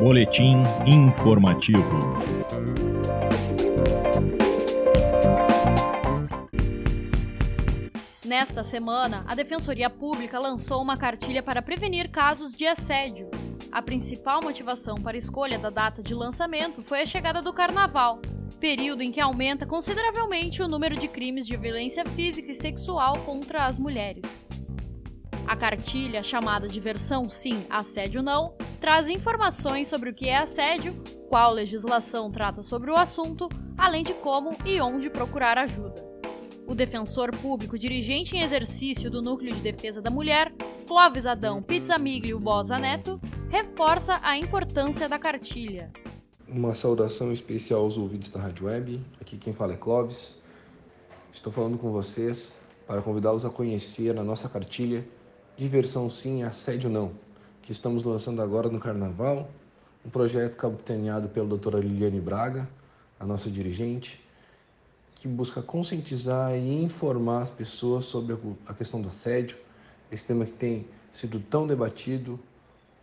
Boletim informativo. Nesta semana, a Defensoria Pública lançou uma cartilha para prevenir casos de assédio. A principal motivação para a escolha da data de lançamento foi a chegada do Carnaval, período em que aumenta consideravelmente o número de crimes de violência física e sexual contra as mulheres. A cartilha, chamada de versão sim, assédio não, traz informações sobre o que é assédio, qual legislação trata sobre o assunto, além de como e onde procurar ajuda. O defensor público dirigente em exercício do Núcleo de Defesa da Mulher, Clóvis Adão Pizzamiglio Bosa Neto, reforça a importância da cartilha. Uma saudação especial aos ouvintes da Rádio Web. Aqui quem fala é Clóvis. Estou falando com vocês para convidá-los a conhecer a nossa cartilha Diversão Sim, Assédio Não, que estamos lançando agora no Carnaval, um projeto capitaneado pela doutora Liliane Braga, a nossa dirigente, que busca conscientizar e informar as pessoas sobre a questão do assédio, esse tema que tem sido tão debatido,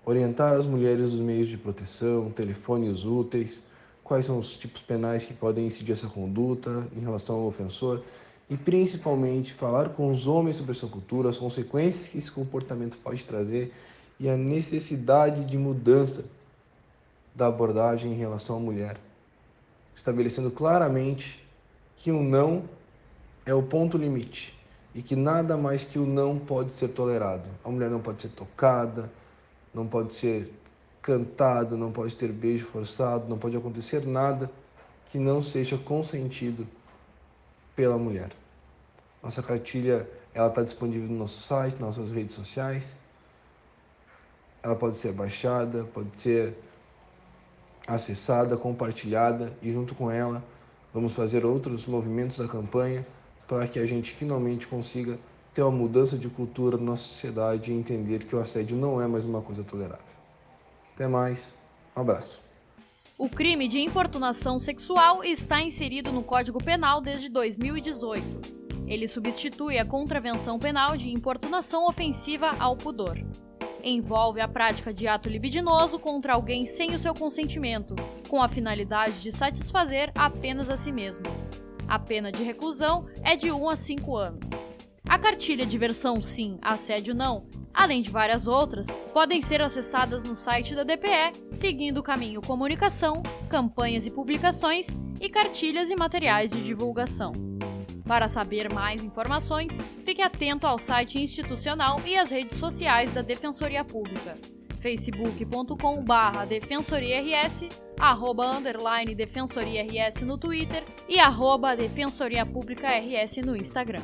orientar as mulheres os meios de proteção, telefones úteis, quais são os tipos penais que podem incidir essa conduta em relação ao ofensor e principalmente falar com os homens sobre essa cultura, as consequências que esse comportamento pode trazer e a necessidade de mudança da abordagem em relação à mulher, estabelecendo claramente que o não é o ponto limite e que nada mais que o não pode ser tolerado. A mulher não pode ser tocada, não pode ser cantada, não pode ter beijo forçado, não pode acontecer nada que não seja consentido pela mulher. Nossa cartilha ela está disponível no nosso site, nas nossas redes sociais. Ela pode ser baixada, pode ser acessada, compartilhada e junto com ela Vamos fazer outros movimentos da campanha para que a gente finalmente consiga ter uma mudança de cultura na nossa sociedade e entender que o assédio não é mais uma coisa tolerável. Até mais, um abraço. O crime de importunação sexual está inserido no Código Penal desde 2018. Ele substitui a contravenção penal de importunação ofensiva ao pudor envolve a prática de ato libidinoso contra alguém sem o seu consentimento, com a finalidade de satisfazer apenas a si mesmo. A pena de reclusão é de 1 a 5 anos. A cartilha de versão sim, assédio não, além de várias outras, podem ser acessadas no site da DPE, seguindo o caminho comunicação, campanhas e publicações e cartilhas e materiais de divulgação. Para saber mais informações, fique atento ao site institucional e às redes sociais da Defensoria Pública facebook.com barra defensoriars, arroba underline defensoriars no Twitter e arroba defensoria pública rs no Instagram.